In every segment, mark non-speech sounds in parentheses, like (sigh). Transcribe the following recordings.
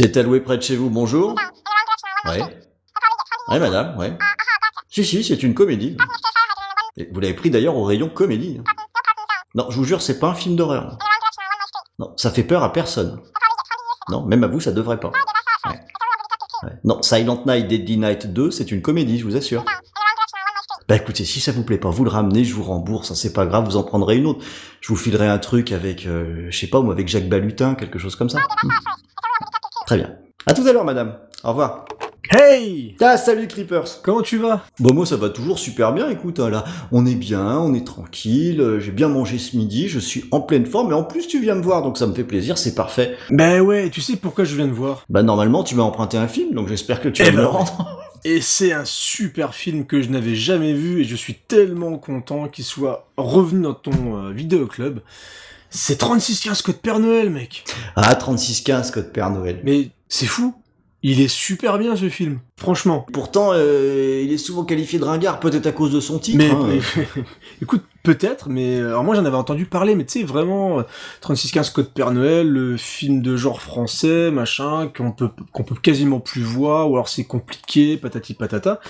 C'est alloué près de chez vous, bonjour Ouais. Ouais, madame, ouais. Si, si, c'est une comédie. Et vous l'avez pris d'ailleurs au rayon comédie. Non, je vous jure, c'est pas un film d'horreur. Non, ça fait peur à personne. Non, même à vous, ça devrait pas. Ouais. Ouais. Non, Silent Night, Deadly Night 2, c'est une comédie, je vous assure. Bah écoutez, si ça vous plaît pas, vous le ramenez, je vous rembourse, hein, c'est pas grave, vous en prendrez une autre. Je vous filerai un truc avec, euh, je sais pas, moi, avec Jacques Balutin, quelque chose comme ça. Très bien. À tout à l'heure, madame. Au revoir. Hey Ah, salut Creepers Comment tu vas? Bon, moi, ça va toujours super bien, écoute, hein, là, on est bien, on est tranquille, euh, j'ai bien mangé ce midi, je suis en pleine forme, et en plus, tu viens me voir, donc ça me fait plaisir, c'est parfait. Ben ouais, tu sais pourquoi je viens de voir? Bah, normalement, tu m'as emprunté un film, donc j'espère que tu Eh vas me ben le ouais. rendre. Et c'est un super film que je n'avais jamais vu et je suis tellement content qu'il soit revenu dans ton euh, vidéoclub. C'est 3615 Code Père Noël, mec. Ah, 3615, code Père Noël. Mais c'est fou. Il est super bien ce film, franchement. Pourtant, euh, il est souvent qualifié de ringard, peut-être à cause de son titre. Mais, hein. mais- (laughs) écoute, peut-être, mais alors moi j'en avais entendu parler, mais tu sais vraiment euh, 3615 Code Père Noël, le film de genre français, machin, qu'on peut qu'on peut quasiment plus voir, ou alors c'est compliqué, patati patata.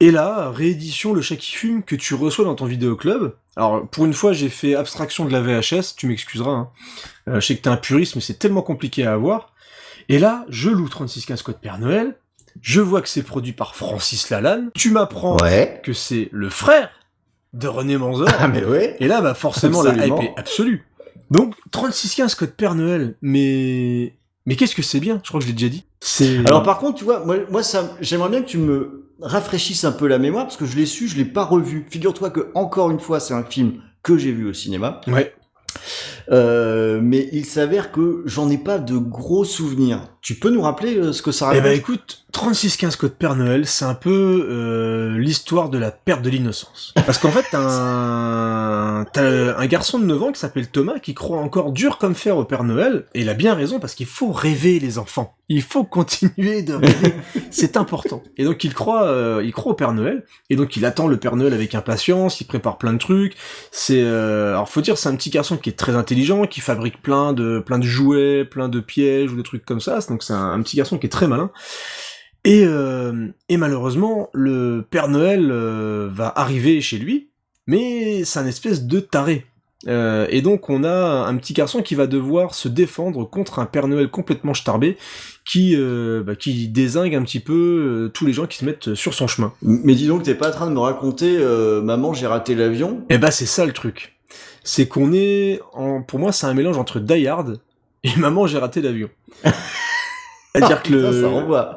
Et là, réédition Le Chat qui fume que tu reçois dans ton vidéoclub. Alors pour une fois, j'ai fait abstraction de la VHS, tu m'excuseras. Hein. Euh, je sais que t'es un puriste, mais c'est tellement compliqué à avoir. Et là, je loue 3615 Code Père Noël. Je vois que c'est produit par Francis Lalanne. Tu m'apprends Ouais. que c'est le frère de René Manzor. Ah, mais ouais. Et là, bah forcément, la hype est absolue. Donc, 3615 Code Père Noël, mais... Mais qu'est-ce que c'est bien Je crois que je l'ai déjà dit. C'est... Alors par contre, tu vois, moi, moi ça, j'aimerais bien que tu me rafraîchisses un peu la mémoire parce que je l'ai su, je l'ai pas revu. Figure-toi que encore une fois, c'est un film que j'ai vu au cinéma, Ouais. Euh, mais il s'avère que j'en ai pas de gros souvenirs. Tu peux nous rappeler euh, ce que ça Eh raconte? ben écoute, 3615 Code Père Noël, c'est un peu euh, l'histoire de la perte de l'innocence. Parce qu'en fait, t'as un... un garçon de 9 ans qui s'appelle Thomas qui croit encore dur comme fer au Père Noël, et il a bien raison parce qu'il faut rêver les enfants. Il faut continuer de rêver, (laughs) c'est important. Et donc il croit, euh, il croit au Père Noël, et donc il attend le Père Noël avec impatience, il prépare plein de trucs. C'est, euh, alors faut dire, c'est un petit garçon qui est très intelligent, qui fabrique plein de, plein de jouets, plein de pièges ou des trucs comme ça. Donc c'est un, un petit garçon qui est très malin. Et, euh, et malheureusement, le Père Noël euh, va arriver chez lui, mais c'est un espèce de taré. Euh, et donc on a un petit garçon qui va devoir se défendre contre un Père Noël complètement starbé qui, euh, bah, qui désingue un petit peu euh, tous les gens qui se mettent sur son chemin. Mais dis donc, t'es pas en train de me raconter, maman, j'ai raté l'avion? Et bah c'est ça le truc. C'est qu'on est, en, pour moi c'est un mélange entre Die Hard et (laughs) Maman j'ai raté l'avion. C'est-à-dire que le... ça.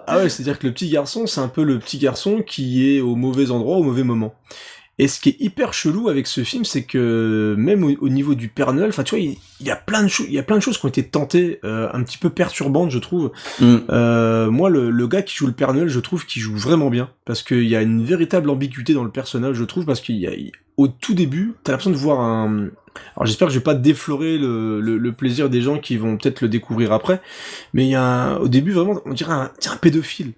Ah ouais, c'est-à-dire que le petit garçon, c'est un peu le petit garçon qui est au mauvais endroit au mauvais moment. Et ce qui est hyper chelou avec ce film, c'est que même au, au niveau du Père Noël, enfin tu vois, il, il y a plein de choses, il y a plein de choses qui ont été tentées, euh, un petit peu perturbantes, je trouve. Mm. Euh, moi, le, le gars qui joue le Père Noël, je trouve qu'il joue vraiment bien, parce qu'il y a une véritable ambiguïté dans le personnage, je trouve, parce qu'il y a, il- au tout début, t'as l'impression de voir un. Alors j'espère que je vais pas déflorer le, le, plaisir des gens qui vont peut-être le découvrir après, mais il y a au début vraiment, on dirait un, un pédophile.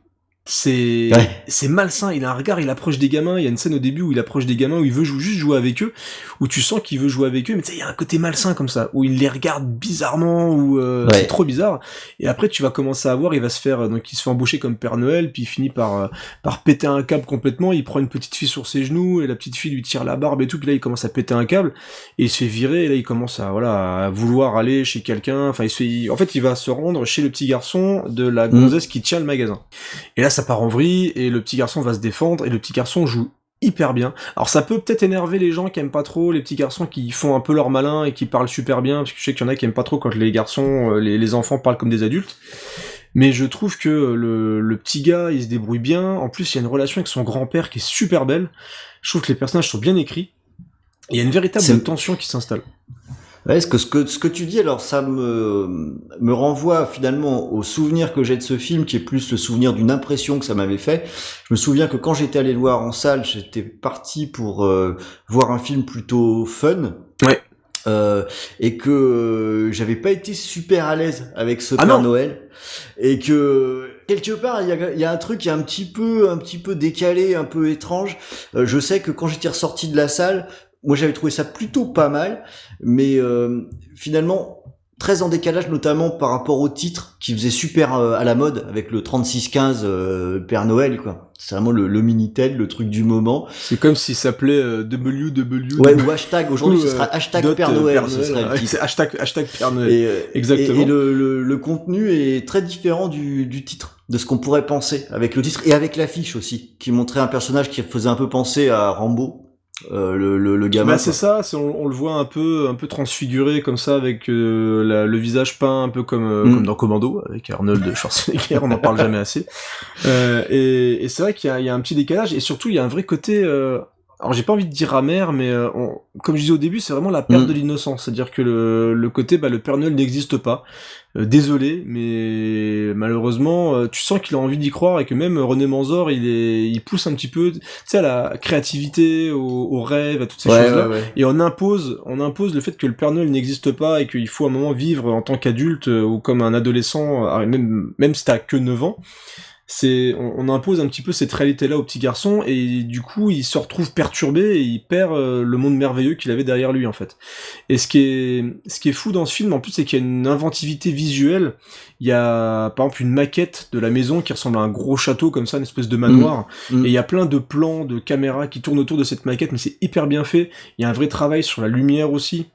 C'est Ouais. c'est malsain. Il a un regard, il approche des gamins. Il y a une scène au début où il approche des gamins où il veut juste jouer avec eux, où tu sens qu'il veut jouer avec eux, mais tu sais, il y a un côté malsain comme ça, où il les regarde bizarrement, où euh, Ouais. c'est trop bizarre. Et après, tu vas commencer à voir, il va se faire, donc il se fait embaucher comme Père Noël, puis il finit par euh, par péter un câble complètement. Il prend une petite fille sur ses genoux et la petite fille lui tire la barbe et tout. Puis là, il commence à péter un câble et il se fait virer. Et là, il commence à voilà à vouloir aller chez quelqu'un. Enfin, il se fait, en fait, il va se rendre chez le petit garçon de la gonzesse qui tient le magasin. Et là, ça part en vrille et le petit garçon va se défendre et le petit garçon joue hyper bien. Alors ça peut peut-être énerver les gens qui aiment pas trop les petits garçons qui font un peu leur malin et qui parlent super bien parce que je sais qu'il y en a qui aiment pas trop quand les garçons euh, les, les enfants parlent comme des adultes. Mais je trouve que le, le petit gars, il se débrouille bien. En plus, il y a une relation avec son grand-père qui est super belle. Je trouve que les personnages sont bien écrits. Et il y a une véritable tension qui s'installe. Ouais, ce que, ce que, ce que tu dis, alors ça me, me renvoie finalement au souvenir que j'ai de ce film, qui est plus le souvenir d'une impression que ça m'avait fait. Je me souviens que quand j'étais allé le voir en salle, j'étais parti pour euh, voir un film plutôt fun. Ouais. Euh, et que euh, j'avais pas été super à l'aise avec ce Ah Père non. Noël et que quelque part il y a, y a un truc qui est un petit peu un petit peu décalé un peu étrange Euh, je sais que quand j'étais ressorti de la salle moi j'avais trouvé ça plutôt pas mal mais euh, finalement très en décalage notamment par rapport au titre qui faisait super euh, à la mode avec le 3615 euh, Père Noël quoi. C'est vraiment le, le minitel, le truc du moment. C'est comme s'il s'appelait euh, WW. Ouais, ou hashtag. Aujourd'hui, ce sera hashtag Père euh, Noël. Père ce Noël, hashtag, hashtag Père Noël. Et, euh, Exactement. Et, et le, le, le contenu est très différent du, du titre, de ce qu'on pourrait penser avec le titre et avec l'affiche aussi, qui montrait un personnage qui faisait un peu penser à Rambo, euh, le, le, le gamin. Bah, c'est ça, c'est, on, on le voit un peu, un peu transfiguré comme ça, avec euh, la- le visage peint un peu comme, euh, Mm. comme dans Commando, avec Arnold Schwarzenegger, on n'en parle jamais assez. Euh, et, et c'est vrai qu'il y a, il y a un petit décalage, et surtout il y a un vrai côté. Alors j'ai pas envie de dire amer, mais euh, on- comme je disais au début, c'est vraiment la perte Mm. de l'innocence, c'est-à-dire que le, le côté, bah, le Père Noël n'existe pas. Euh, désolé, mais malheureusement, euh, tu sens qu'il a envie d'y croire et que même René Manzor, il est, il pousse un petit peu, tu sais, à la créativité, au, au rêve, à toutes ces Ouais, choses-là. ouais, ouais. Et on impose, on impose le fait que le Père Noël n'existe pas et qu'il faut à un moment vivre en tant qu'adulte euh, ou comme un adolescent, même, même si t'as que 9 ans. C'est, on, on impose un petit peu cette réalité-là au petit garçon et du coup il se retrouve perturbé et il perd euh, le monde merveilleux qu'il avait derrière lui en fait. Et ce qui est, ce qui est fou dans ce film en plus c'est qu'il y a une inventivité visuelle. Il y a par exemple une maquette de la maison qui ressemble à un gros château comme ça, une espèce de manoir. Mm. Et il y a plein de plans de caméras qui tournent autour de cette maquette, mais c'est hyper bien fait. Il y a un vrai travail sur la lumière aussi.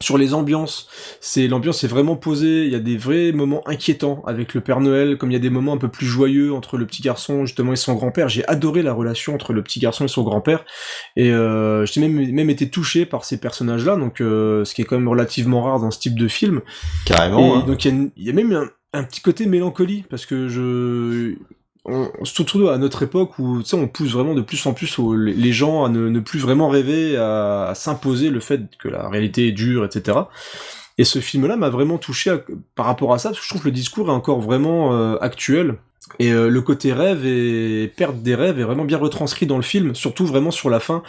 Sur les ambiances, c'est l'ambiance est vraiment posée. Il y a des vrais moments inquiétants avec le Père Noël, comme il y a des moments un peu plus joyeux entre le petit garçon justement et son grand-père. J'ai adoré la relation entre le petit garçon et son grand-père, et euh, j'ai même même été touché par ces personnages-là, donc euh, ce qui est quand même relativement rare dans ce type de film. Carrément. Et hein. donc il y, a y même un, un petit côté mélancolie parce que je on, surtout à notre époque où tu sais on pousse vraiment de plus en plus les gens à ne, plus vraiment rêver à, s'imposer le fait que la réalité est dure etc et ce film là m'a vraiment touché par rapport à ça parce que je trouve que le discours est encore vraiment euh, actuel et euh, le côté rêve et perte des rêves est vraiment bien retranscrit dans le film, surtout vraiment sur la fin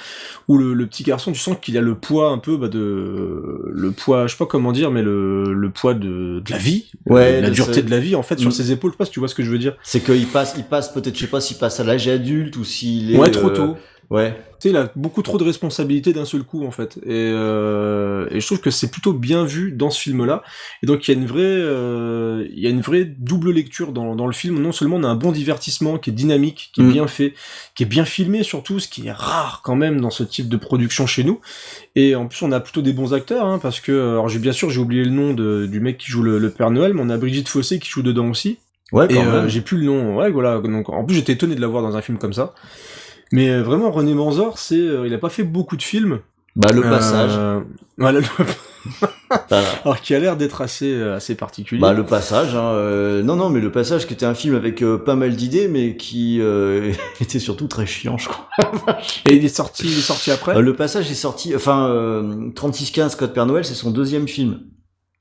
où le, le petit garçon, tu sens qu'il a le poids un peu bah, de le poids, je sais pas comment dire, mais le, le poids de, de la vie, Ouais, euh, la dureté de la vie en fait sur Mm. ses épaules. Je sais pas si tu vois ce que je veux dire. C'est qu'il passe, il passe peut-être, je sais pas s'il passe à l'âge adulte ou s'il est. Ouais, trop euh, tôt. Ouais. Tu sais, il a beaucoup trop de responsabilités d'un seul coup en fait, et, euh, et je trouve que c'est plutôt bien vu dans ce film-là. Et donc il y a une vraie, euh, il y a une vraie double lecture dans, dans le film. Non seulement on a un bon divertissement qui est dynamique, qui est Mm. bien fait, qui est bien filmé surtout, ce qui est rare quand même dans ce type de production chez nous. Et en plus on a plutôt des bons acteurs, hein, parce que alors j'ai bien sûr j'ai oublié le nom de- du mec qui joue le, le Père Noël, mais on a Brigitte Fossé qui joue dedans aussi. Ouais, Et quand euh, même. j'ai plus le nom. Ouais, voilà. Donc, en plus, j'étais étonné de l'avoir dans un film comme ça. Mais euh, vraiment, René Manzor, c'est, euh, il a pas fait beaucoup de films. Bah, le Euh, passage. (laughs) voilà, le- Voilà. (laughs) alors qui a l'air d'être assez, euh, assez particulier. Bah le passage, hein, euh, non non mais le passage qui était un film avec euh, pas mal d'idées mais qui euh, (laughs) était surtout très chiant je crois. Et il est sorti, il est sorti après? Le passage est sorti, enfin euh, 3615 Code Père Noël c'est son deuxième film.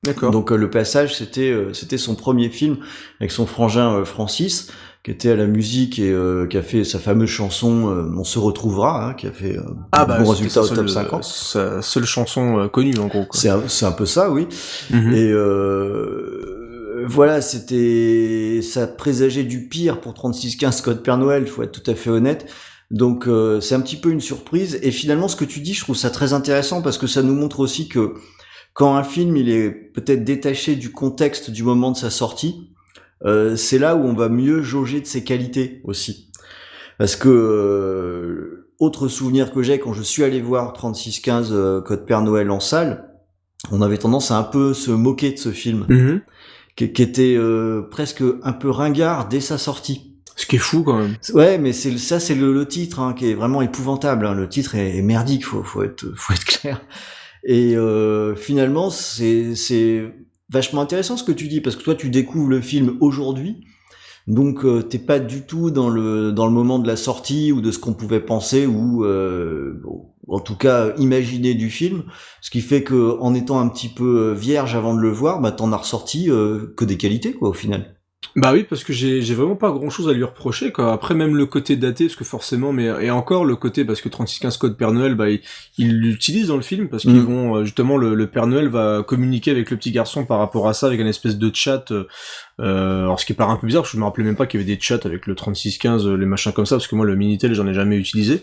D'accord. Donc euh, le passage c'était euh, c'était son premier film avec son frangin euh, Francis qui était à la musique et euh, qui a fait sa fameuse chanson euh, On se retrouvera hein, qui a fait euh, ah un bah, bon résultat au top seule- 50. Sa seule chanson connue en gros. C'est un, c'est un peu ça oui. Mhm. Et euh, voilà, c'était ça présageait du pire pour 3615 Code Père Noël, faut être tout à fait honnête. Donc euh, c'est un petit peu une surprise. Et finalement, ce que tu dis, je trouve ça très intéressant parce que ça nous montre aussi que quand un film il est peut-être détaché du contexte du moment de sa sortie, euh, c'est là où on va mieux jauger de ses qualités aussi. Parce que euh, autre souvenir que j'ai quand je suis allé voir 3615 euh, Code Père Noël en salle, on avait tendance à un peu se moquer de ce film, Mhm. qui, qui était euh, presque un peu ringard dès sa sortie. Ce qui est fou quand même. Ouais, mais c'est ça, c'est le, le titre hein, qui est vraiment épouvantable. hein. Le titre est, est merdique, faut, faut être, faut être clair. Et euh, finalement, c'est, vachement intéressant ce que tu dis parce que toi, tu découvres le film aujourd'hui, donc euh, t'es pas du tout dans le dans le moment de la sortie ou de ce qu'on pouvait penser ou euh, en tout cas imaginer du film. Ce qui fait que en étant un petit peu vierge avant de le voir, bah t'en as ressorti euh, que des qualités quoi au final. Bah oui, parce que j'ai j'ai vraiment pas grand chose à lui reprocher, quoi. Après, même le côté daté, parce que forcément, mais, et encore le côté, parce que 3615 Code Père Noël, bah, il il l'utilise dans le film, parce qu'ils Mm. vont, euh, justement, le, le Père Noël va communiquer avec le petit garçon par rapport à ça, avec une espèce de chat, euh, euh, alors ce qui paraît un peu bizarre, parce que je me rappelais même pas qu'il y avait des chats avec le 3615, euh, les machins comme ça, parce que moi, le Minitel, j'en ai jamais utilisé.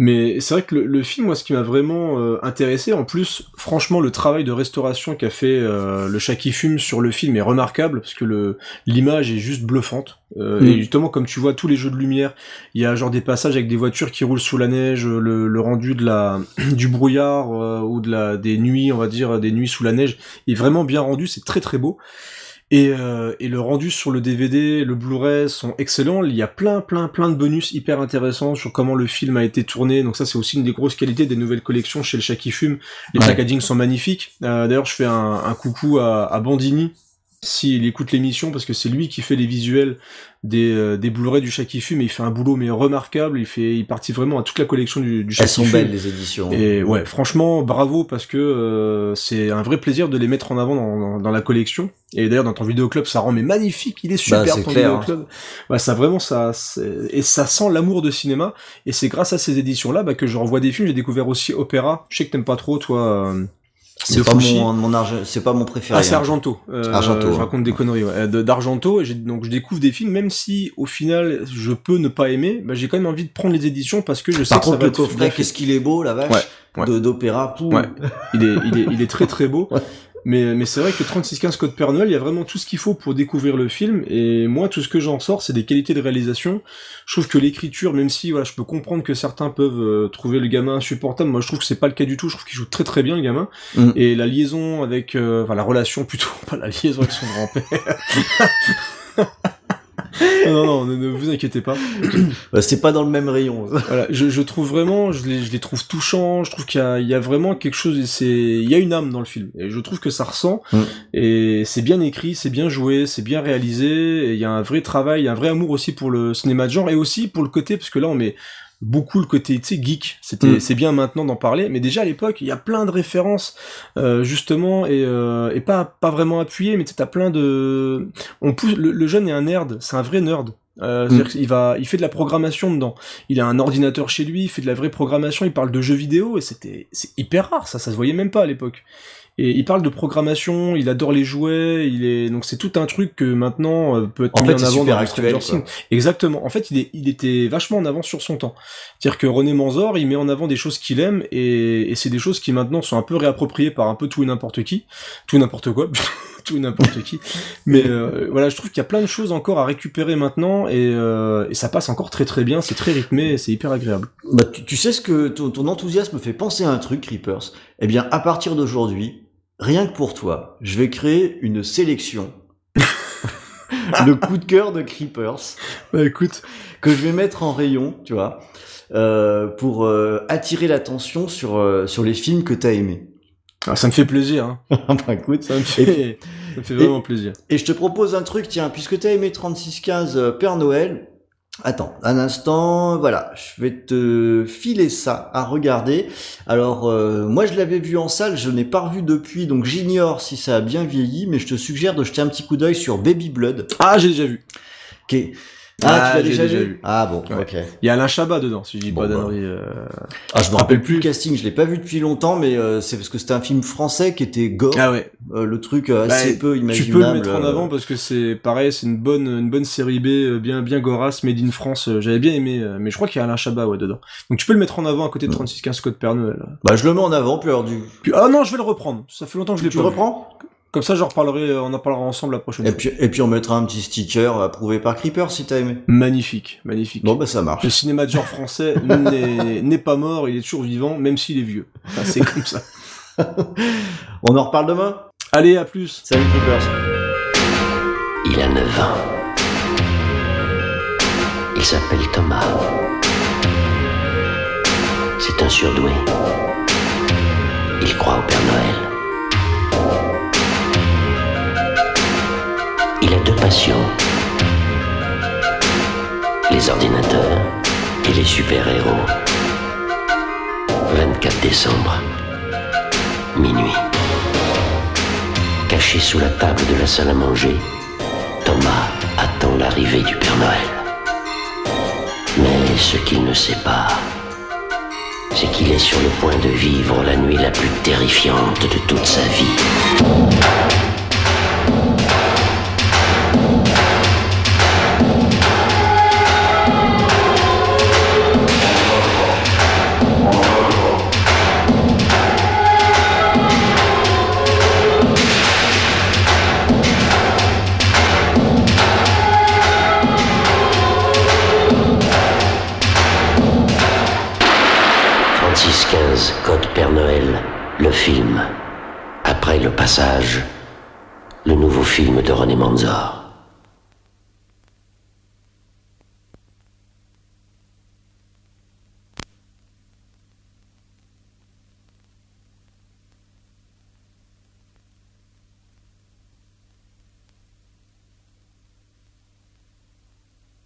Mais c'est vrai que le, le, film, moi, ce qui m'a vraiment euh, intéressé, en plus, franchement, le travail de restauration qu'a fait euh, le chat qui fume sur le film est remarquable, parce que le l'image est juste bluffante. Euh, Et justement, comme tu vois tous les jeux de lumière, il y a genre des passages avec des voitures qui roulent sous la neige, le, le rendu de la (clears throat) du brouillard ou de la des nuits, on va dire, des nuits sous la neige, est vraiment bien rendu. C'est très très beau. Et, euh, et, le rendu sur le DVD, le Blu-ray sont excellents. Il y a plein, plein, plein de bonus hyper intéressants sur comment le film a été tourné. Donc ça, c'est aussi une des grosses qualités des nouvelles collections chez le Chat qui fume. Les ouais. packagings sont magnifiques. Euh, D'ailleurs, je fais un, un coucou à, à Bandini s'il écoute l'émission parce que c'est lui qui fait les visuels des, euh, des Blu-ray du chat qui fume et il fait un boulot mais remarquable. Il fait il participe vraiment à toute la collection du, du chat elles sont belles les éditions. Et ouais franchement bravo parce que euh, c'est un vrai plaisir de les mettre en avant dans, dans, dans la collection. Et d'ailleurs dans ton vidéoclub ça rend mais magnifique. Il est super bah, ton clair, vidéoclub. Bah, ça vraiment ça et ça sent l'amour de cinéma. Et c'est grâce à ces éditions là bah, que je revois des films. J'ai découvert aussi Opéra. Je sais que t'aimes pas trop toi euh, c'est pas mon, c'est pas mon préféré. Ah, c'est Argento. Euh, Argento. Je raconte des conneries. Ouais. D'Argento, et donc je découvre des films, même si au final je peux ne pas aimer, bah, j'ai quand même envie de prendre les éditions parce que je sais Par que contre, ça va le coffret, qu'est-ce qu'il est beau, la vache. Ouais, ouais. D'opéra, ouais. il est, il est, il est très très beau. (laughs) Mais, mais c'est vrai que 3615 Code Père Noël, il y a vraiment tout ce qu'il faut pour découvrir le film, et moi, tout ce que j'en sors, c'est des qualités de réalisation. Je trouve que l'écriture, même si, voilà, je peux comprendre que certains peuvent euh, trouver le gamin insupportable, moi je trouve que c'est pas le cas du tout, je trouve qu'il joue très très bien le gamin, mm. et la liaison avec, euh, enfin la relation plutôt, (laughs) pas la liaison avec son grand-père. (laughs) non, non, ne, ne, vous inquiétez pas. (coughs) Bah, c'est pas dans le même rayon. (laughs) voilà, je, je, trouve vraiment, je les, je les trouve touchants. Je trouve qu'il y, y, a vraiment quelque chose. C'est, il y a une âme dans le film. Et je trouve que ça ressent. Mm. Et c'est bien écrit, c'est bien joué, c'est bien réalisé. Et il y a un vrai travail, un vrai amour aussi pour le cinéma de genre et aussi pour le côté, parce que là on met beaucoup le côté tu sais geek c'était mm. c'est bien maintenant d'en parler mais déjà à l'époque il y a plein de références euh, justement et, euh, et pas pas vraiment appuyées mais tu as plein de on pousse le, le jeune est un nerd c'est un vrai nerd euh, mm. il va, il fait de la programmation dedans. Il a un ordinateur chez lui, il fait de la vraie programmation, il parle de jeux vidéo et c'était, c'est hyper rare ça, ça se voyait même pas à l'époque. Et il parle de programmation, il adore les jouets, il est donc c'est tout un truc que maintenant euh, peut être en mis fait, en avant super dans actuel. Exactement. En fait, il, est, il était vachement en avance sur son temps. C'est-à-dire que René Manzor, il met en avant des choses qu'il aime et, et c'est des choses qui maintenant sont un peu réappropriées par un peu tout et n'importe qui, tout et n'importe quoi. (laughs) tout et n'importe qui. Mais euh, voilà, je trouve qu'il y a plein de choses encore à récupérer maintenant et, euh, et ça passe encore très très bien, c'est très rythmé, c'est hyper agréable. Bah, tu, tu, sais ce que ton, ton, enthousiasme fait penser à un truc, Creepers Eh bien, à partir d'aujourd'hui, rien que pour toi, je vais créer une sélection. (laughs) le coup de cœur de Creepers. Bah écoute. Que je vais mettre en rayon, tu vois, euh, pour euh, attirer l'attention sur, euh, sur les films que t'as aimés. Ah, ça me fait plaisir. Hein. (laughs) bah écoute, ça me fait, et, ça me fait vraiment et, plaisir. Et je te propose un truc, tiens, puisque t'as aimé 3615 Père Noël, Attends, un instant, voilà, je vais te filer ça à regarder. Alors, euh, moi je l'avais vu en salle, je n'ai pas revu depuis, donc j'ignore si ça a bien vieilli, mais je te suggère de jeter un petit coup d'œil sur Baby Blood. Ah, j'ai déjà vu. Ok. Ah, ah tu l'as déjà, déjà, vu, Ah bon, ouais. ok. Il y a Alain Chabat dedans, si je dis bon, pas bah. d'annerie. Euh... Ah, je me rappelle plus le casting, je l'ai pas vu depuis longtemps, mais euh, c'est parce que c'était un film français qui était gore. Ah ouais. Euh, le truc assez bah, peu imaginable. Tu peux le mettre en avant parce que c'est pareil, c'est une bonne une bonne série B euh, bien bien gorasse made in France. J'avais bien aimé, mais je crois qu'il y a Alain Chabat ouais dedans. Donc tu peux le mettre en avant à côté de 3615 Code Père Noël. Bah je le mets en avant, puis alors du. Puis, ah non, je vais le reprendre. Ça fait longtemps que je l'ai Tu pas. le reprends? Comme ça, j'en reparlerai, on en parlera ensemble la prochaine et fois. Puis, et puis on mettra un petit sticker approuvé par Creeper si t'as aimé. Magnifique, magnifique. Bon bah ça marche. Le cinéma de genre français (laughs) n'est pas mort, il est toujours vivant, même s'il est vieux. Enfin, c'est comme ça. (laughs) on en reparle demain Allez, à plus. Salut Creepers. Il a 9 ans. Il s'appelle Thomas. C'est un surdoué. Il croit au Père Noël. Il a deux passions. Les ordinateurs et les super-héros. 24 décembre. Minuit. Caché sous la table de la salle à manger, Thomas attend l'arrivée du Père Noël. Mais ce qu'il ne sait pas, c'est qu'il est sur le point de vivre la nuit la plus terrifiante de toute sa vie. 615 Code Père Noël, le film. Après le passage, le nouveau film de René Manzor.